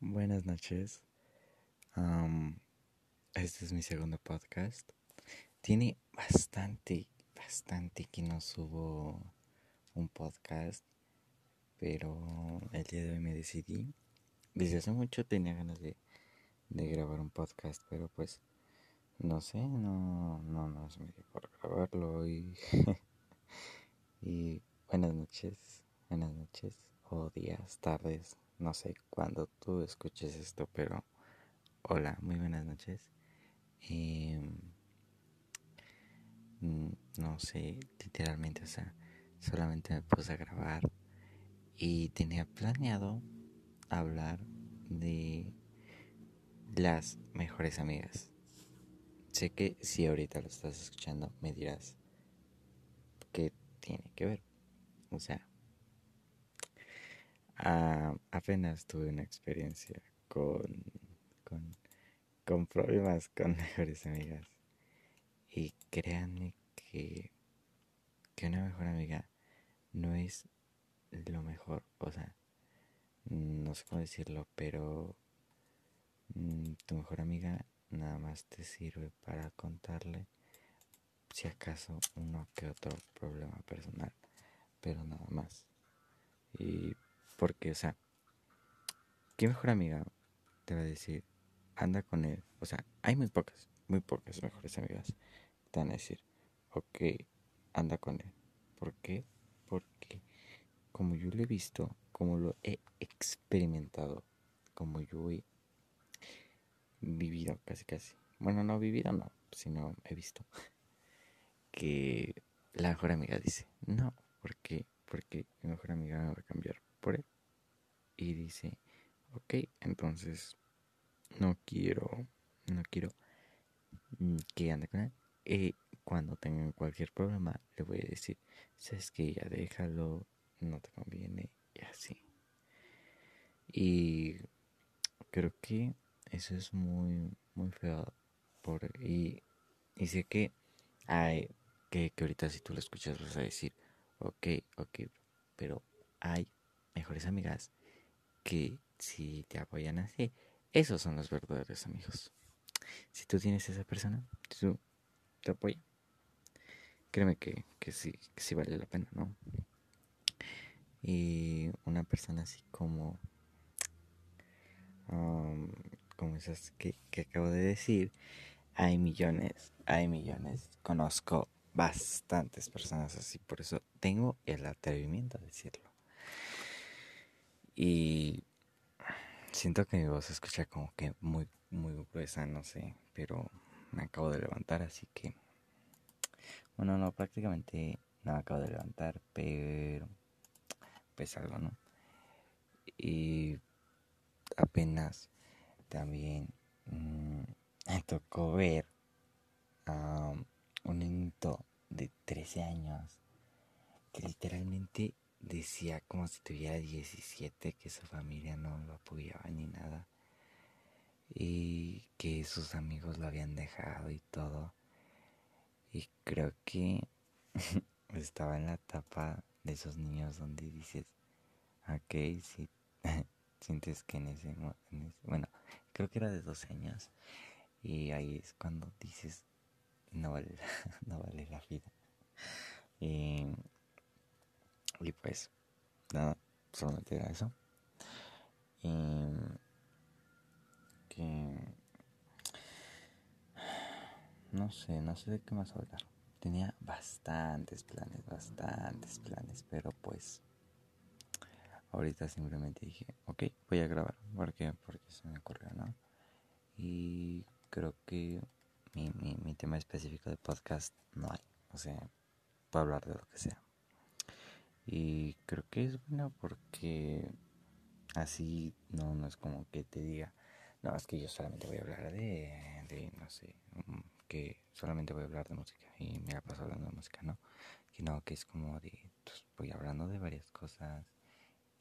Buenas noches. este es mi segundo podcast. Tiene bastante, bastante que no subo un podcast, pero el día de hoy me decidí. Desde hace mucho tenía ganas de, de grabar un podcast, pero pues no sé, no, no, no se me dio por grabarlo y, y buenas noches, buenas noches o días, tardes, no sé cuándo tú escuches esto, pero hola, muy buenas noches. Mm, no sé, literalmente, o sea, solamente me puse a grabar y tenía planeado hablar de las mejores amigas. Sé que si ahorita lo estás escuchando me dirás qué tiene que ver. O sea, Ah, apenas tuve una experiencia con, con, problemas con mejores amigas. Y créanme que, que una mejor amiga no es lo mejor. O sea, no sé cómo decirlo, pero mm, tu mejor amiga nada más te sirve para contarle si acaso uno que otro problema personal, pero nada más. Y porque, o sea, ¿qué mejor amiga te va a decir, anda con él? O sea, hay muy pocas, muy pocas mejores amigas que te van a decir, ok, anda con él. ¿Por qué? Porque como yo lo he visto, como lo he experimentado, como yo he vivido casi casi. Bueno, no vivido, no, sino he visto que la mejor amiga dice, no, porque porque mi mejor amiga me va a cambiar por él. Y dice, ok, entonces no quiero, no quiero que ande con él. Y cuando tengan cualquier problema, le voy a decir, sabes que ya déjalo, no te conviene, y así. Y creo que eso es muy, muy feo. Por, y, y sé que hay, que, que ahorita si tú lo escuchas vas a decir, ok, ok, pero hay mejores amigas que si te apoyan así, esos son los verdaderos amigos. Si tú tienes esa persona, tú te apoya. Créeme que, que, sí, que sí vale la pena, ¿no? Y una persona así como, como esas que, que acabo de decir, hay millones, hay millones. Conozco bastantes personas así, por eso tengo el atrevimiento de decirlo. Y siento que mi voz se escucha como que muy, muy gruesa, no sé, pero me acabo de levantar, así que... Bueno, no, prácticamente no me acabo de levantar, pero... Pues algo, ¿no? Y apenas también mm, me tocó ver a un niñito de 13 años que literalmente decía como si tuviera 17 que su familia no lo apoyaba ni nada y que sus amigos lo habían dejado y todo. Y creo que estaba en la etapa de esos niños donde dices ok si sientes que en ese, bueno creo que era de 12 años y ahí es cuando dices no vale no vale la vida y y pues, nada, solamente era eso. Y que no sé, no sé de qué más hablar. Tenía bastantes planes, bastantes planes, pero pues ahorita simplemente dije, ok, voy a grabar. ¿Por qué? Porque se me ocurrió, ¿no? Y creo que mi, mi, mi tema específico de podcast no hay. O sea, puedo hablar de lo que sea. Y creo que es bueno porque así no, no es como que te diga, no, es que yo solamente voy a hablar de, de no sé, mm, que solamente voy a hablar de música y me la paso hablando de música, ¿no? Que no, que es como de, pues voy hablando de varias cosas,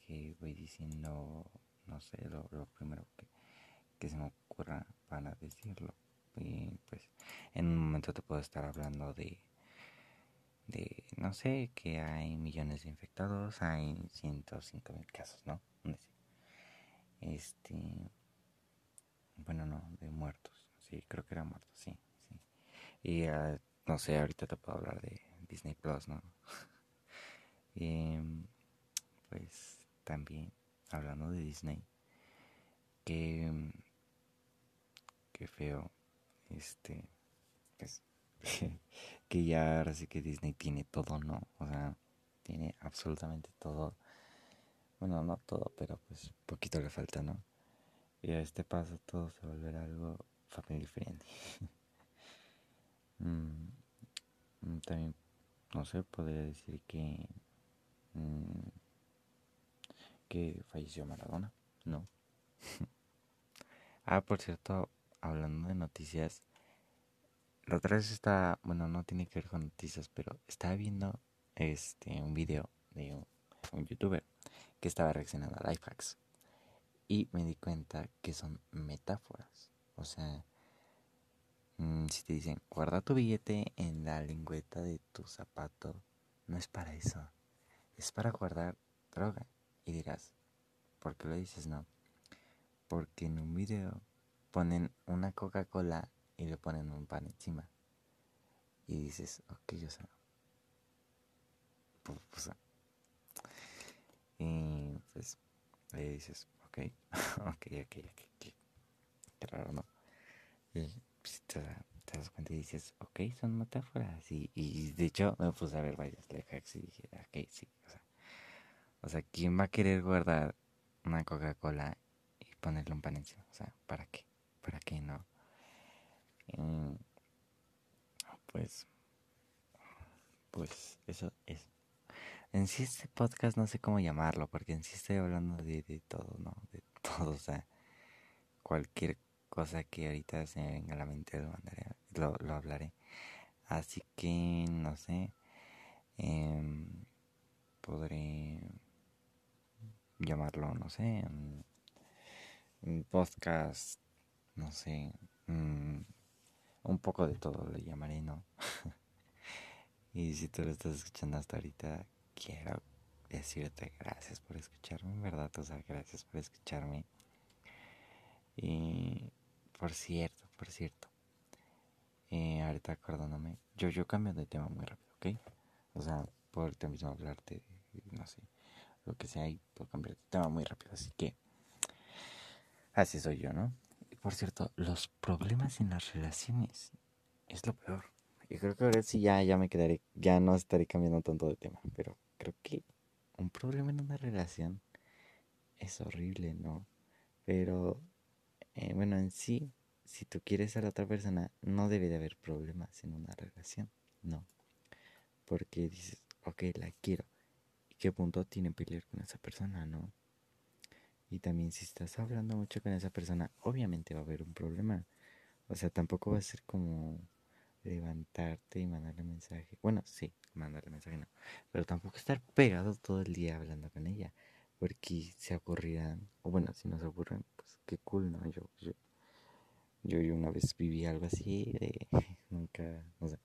que voy diciendo, no sé, lo, lo primero que, que se me ocurra para decirlo. Y pues en un momento te puedo estar hablando de de, no sé, que hay millones de infectados, hay 105 mil casos, ¿no? este, bueno, no, de muertos, sí, creo que era muertos, sí. Y uh, no sé, ahorita te puedo hablar de Disney Plus, ¿no? y, pues también, hablando de Disney, que, que feo, este, pues, que ya ahora sí que Disney tiene todo, ¿no? O sea, tiene absolutamente todo. Bueno, no todo, pero pues poquito le falta, ¿no? Y a este paso todo se volverá algo family friendly. Mm, también, no sé, podría decir que. Mm, que falleció Maradona, ¿no? ah, por cierto, hablando de noticias, la otra vez está, bueno, no tiene que ver con noticias, pero estaba viendo este un video de un, youtuber que estaba reaccionando a Lifehacks y me di cuenta que son metáforas. O sea, mm, si te dicen, guarda tu billete en la lengüeta de tu zapato, no es para eso. Es para guardar droga. Y dirás, ¿por qué lo dices? No. Porque en un video ponen una Coca-Cola y le ponen un pan encima. Y dices, ok, o sea. Pues, y pues le dices, ok, ok, ok, ok, qué raro, ¿no? Y pues, te, das cuenta y dices, ok, son metáforas. Y, y de hecho me puse a ver varias hacks y dije, ok, sí, o sea, o sea, ¿quién va a querer guardar una Coca-Cola y ponerle un pan encima? O sea, ¿para qué? ¿Para qué no? Pues, pues eso es en sí este podcast no sé cómo llamarlo, porque en sí estoy hablando de, de todo, ¿no? De todo, o sea, cualquier cosa que ahorita se me venga a la mente lo, hablaré. Así que, no sé, eh, podré llamarlo, no sé, podcast, no sé, mm, un poco de todo le llamaré, ¿no? y si tú lo estás escuchando hasta ahorita, quiero decirte gracias por escucharme, verdad, o sea, gracias por escucharme. Y por cierto, por cierto, eh, ahorita acordándome, yo, yo cambio de tema muy rápido, ¿ok? O sea, por ahorita mismo hablarte, no sé, lo que sea, y puedo cambiar de tema muy rápido, así que así soy yo, ¿no? Por cierto, los problemas en las relaciones es lo peor. Y creo que ahora sí ya, ya me quedaré, ya no estaré cambiando tanto de tema, pero creo que un problema en una relación es horrible, ¿no? Pero, eh, bueno, en sí, si tú quieres a la otra persona, no debe de haber problemas en una relación, ¿no? Porque dices, ok, la quiero. ¿Y qué punto tiene pelear con esa persona, no? Y también si estás hablando mucho con esa persona, obviamente va a haber un problema. O sea, tampoco va a ser como levantarte y mandarle mensaje. Bueno, sí, mandarle mensaje no. Pero tampoco estar pegado todo el día hablando con ella. Porque se aburrirán. O bueno, si no se aburren, pues qué cool, ¿no? Yo, yo, yo, una vez viví algo así de nunca, no sé,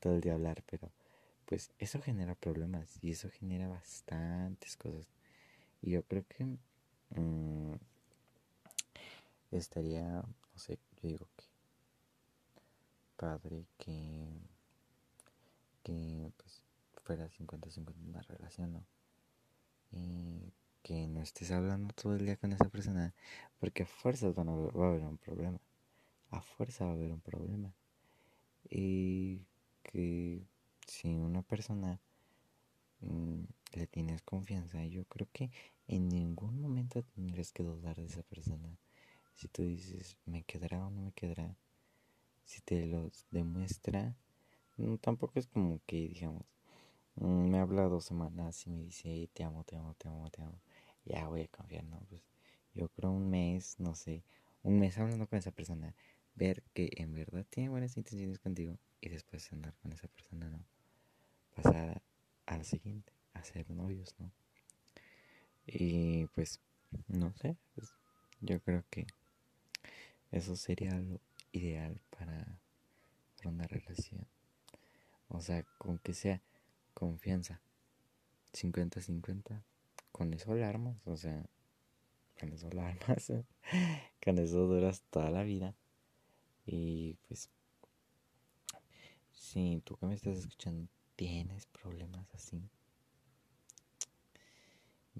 todo el día hablar, pero pues eso genera problemas y eso genera bastantes cosas. Y yo creo que mmm, estaría, no sé, yo digo que padre que, que pues, fuera 50-50 una relación, ¿no? Y que no estés hablando todo el día con esa persona, porque a fuerzas van a, va a haber un problema. A fuerza va a haber un problema. Y que si una persona mmm, le tienes confianza, yo creo que en ningún momento tendrías que dudar de esa persona. Si tú dices, ¿me quedará o no me quedará? si te los demuestra, no, tampoco es como que, digamos, mm, me habla dos semanas y me dice, te amo, te amo, te amo, te amo, ya voy a confiar, ¿no? Pues yo creo un mes, no sé, un mes hablando con esa persona, ver que en verdad tiene buenas intenciones contigo y después andar con esa persona, ¿no? Pasar al siguiente, a ser novios, ¿no? Y pues, no sé, pues yo creo que eso sería lo ideal para, una relación. O sea, con que sea confianza. 50-50. Con eso alarmas. O sea, con eso lo armas, con eso duras toda la vida. Y pues, si tú que me estás escuchando tienes problemas así,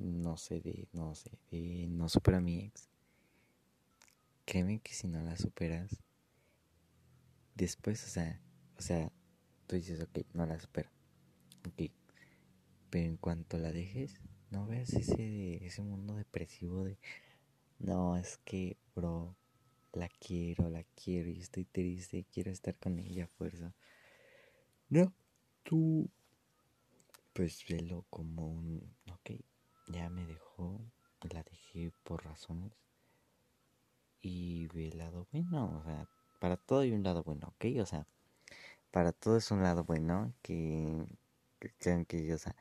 no sé, de, no sé, de no supero a mi ex, créeme que si no la superas, después, o sea, o sea, tú dices, ok, no la supero, ok, pero en cuanto la dejes, no veas ese, ese mundo depresivo de, no, es que, bro, la quiero, la quiero y estoy triste y quiero estar con ella a fuerza. No, tú, pues velo como un, ok, ya me dejó, la dejé por razones y ve el lado bueno, o sea, para todo hay un lado bueno, ok, o sea, para todo es un lado bueno que, que, que o sea,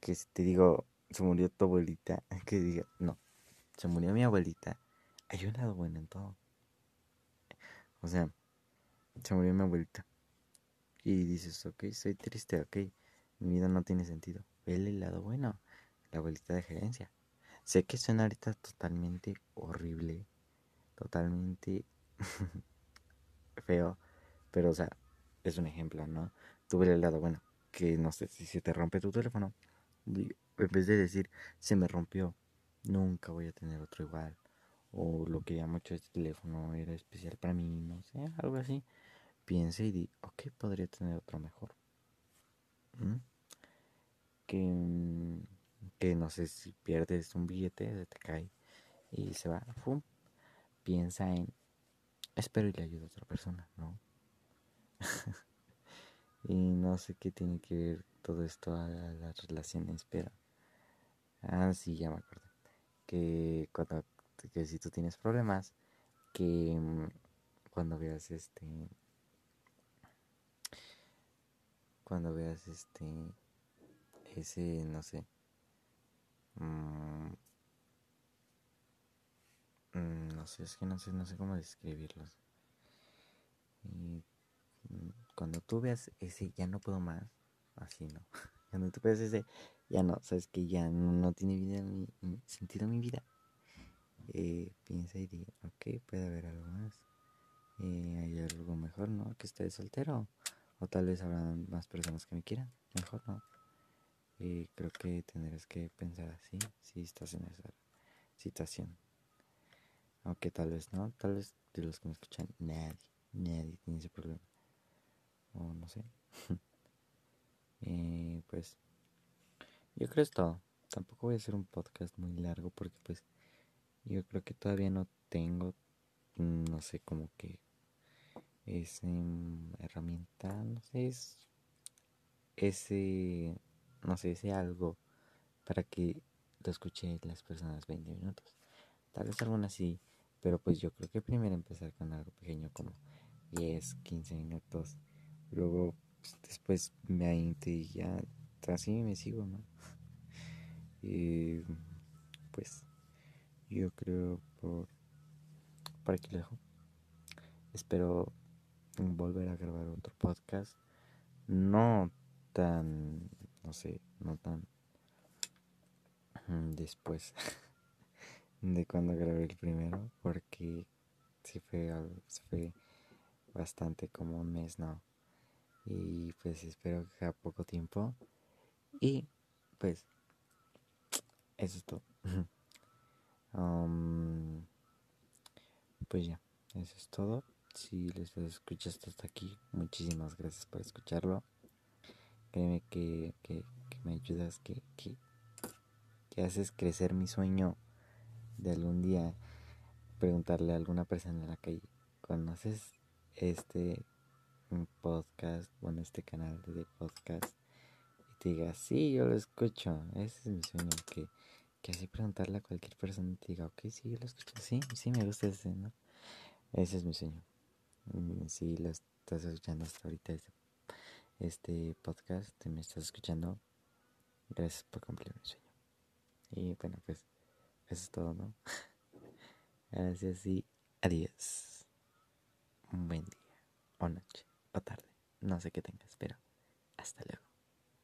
que si te digo, se murió tu abuelita, que diga, no, se murió mi abuelita, hay un lado bueno en todo. O sea, se murió mi abuelita. Y dices, ok, soy triste, ok, mi vida no tiene sentido. Vele el lado bueno, la abuelita de gerencia. Sé que suena ahorita totalmente horrible, totalmente feo, pero o sea, es un ejemplo, ¿no? Tuve el lado bueno, que no sé si se te rompe tu teléfono, en vez de decir, se me rompió, nunca voy a tener otro igual o lo que llamo mucho este teléfono era especial para mí, no sé, algo así, piense y di, ok, podría tener otro mejor. ¿Mm? Que, que no sé si pierdes un billete, se te cae y se va, ¡fum! piensa en, espero y le ayudo a otra persona, ¿no? y no sé qué tiene que ver todo esto a las relaciones, pero... Ah, sí, ya me acuerdo. Que cuando que si tú tienes problemas, que mm, cuando veas este, cuando veas este, ese, no sé, mm, mm, no sé, es que no sé, no sé cómo describirlos. Y cuando tú veas ese, ya no puedo más, así no. Cuando tú veas ese, ya no, sabes que ya no, tiene vida sentido mi vida eh, piensa y diga, ok, puede haber algo más. Eh, hay algo mejor, ¿no? Que esté soltero. O tal vez habrá más personas que me quieran. Mejor, ¿no? Y creo que tendrás que pensar así si estás en esa situación. Aunque tal vez no, tal vez de los que me escuchan, nadie, nadie tiene ese problema. O no sé. eh, pues yo creo esto. Tampoco voy a hacer un podcast muy largo porque pues yo creo que todavía no tengo, mm, no sé, como que esa herramienta, no sé, es ese, no sé, ese algo para que lo escuche las personas 20 minutos. Tal vez algo así, pero pues yo creo que primero empezar con algo pequeño como 10, 15 minutos. Luego, pues, después me y ya así me sigo, ¿no? Y pues yo creo por, por aquí lejos. Espero volver a grabar otro podcast. No tan, no sé, no tan después de cuando grabé el primero, porque sí fue, fue bastante como un mes, ¿no? Y pues espero que a poco tiempo. Y pues, eso es todo. pues ya, eso es todo. Si les escuchaste hasta aquí, muchísimas gracias por escucharlo. Créeme que, me ayudas, que, que, que haces crecer mi sueño de algún día preguntarle a alguna persona en la calle, ¿conoces este podcast, bueno, este canal de podcast? Y te diga, sí, yo lo escucho, ese es mi sueño, que que así preguntarle a cualquier persona y te diga, ok, sí, yo lo escucho, sí, sí, me gusta ese, ¿no? Ese es mi sueño. Mm, si lo estás escuchando hasta ahorita, este, este podcast, te me estás escuchando, gracias por cumplir mi sueño. Y bueno, pues, eso es todo, ¿no? gracias y adiós. Un buen día, o noche, o tarde, no sé qué tengas, pero hasta luego.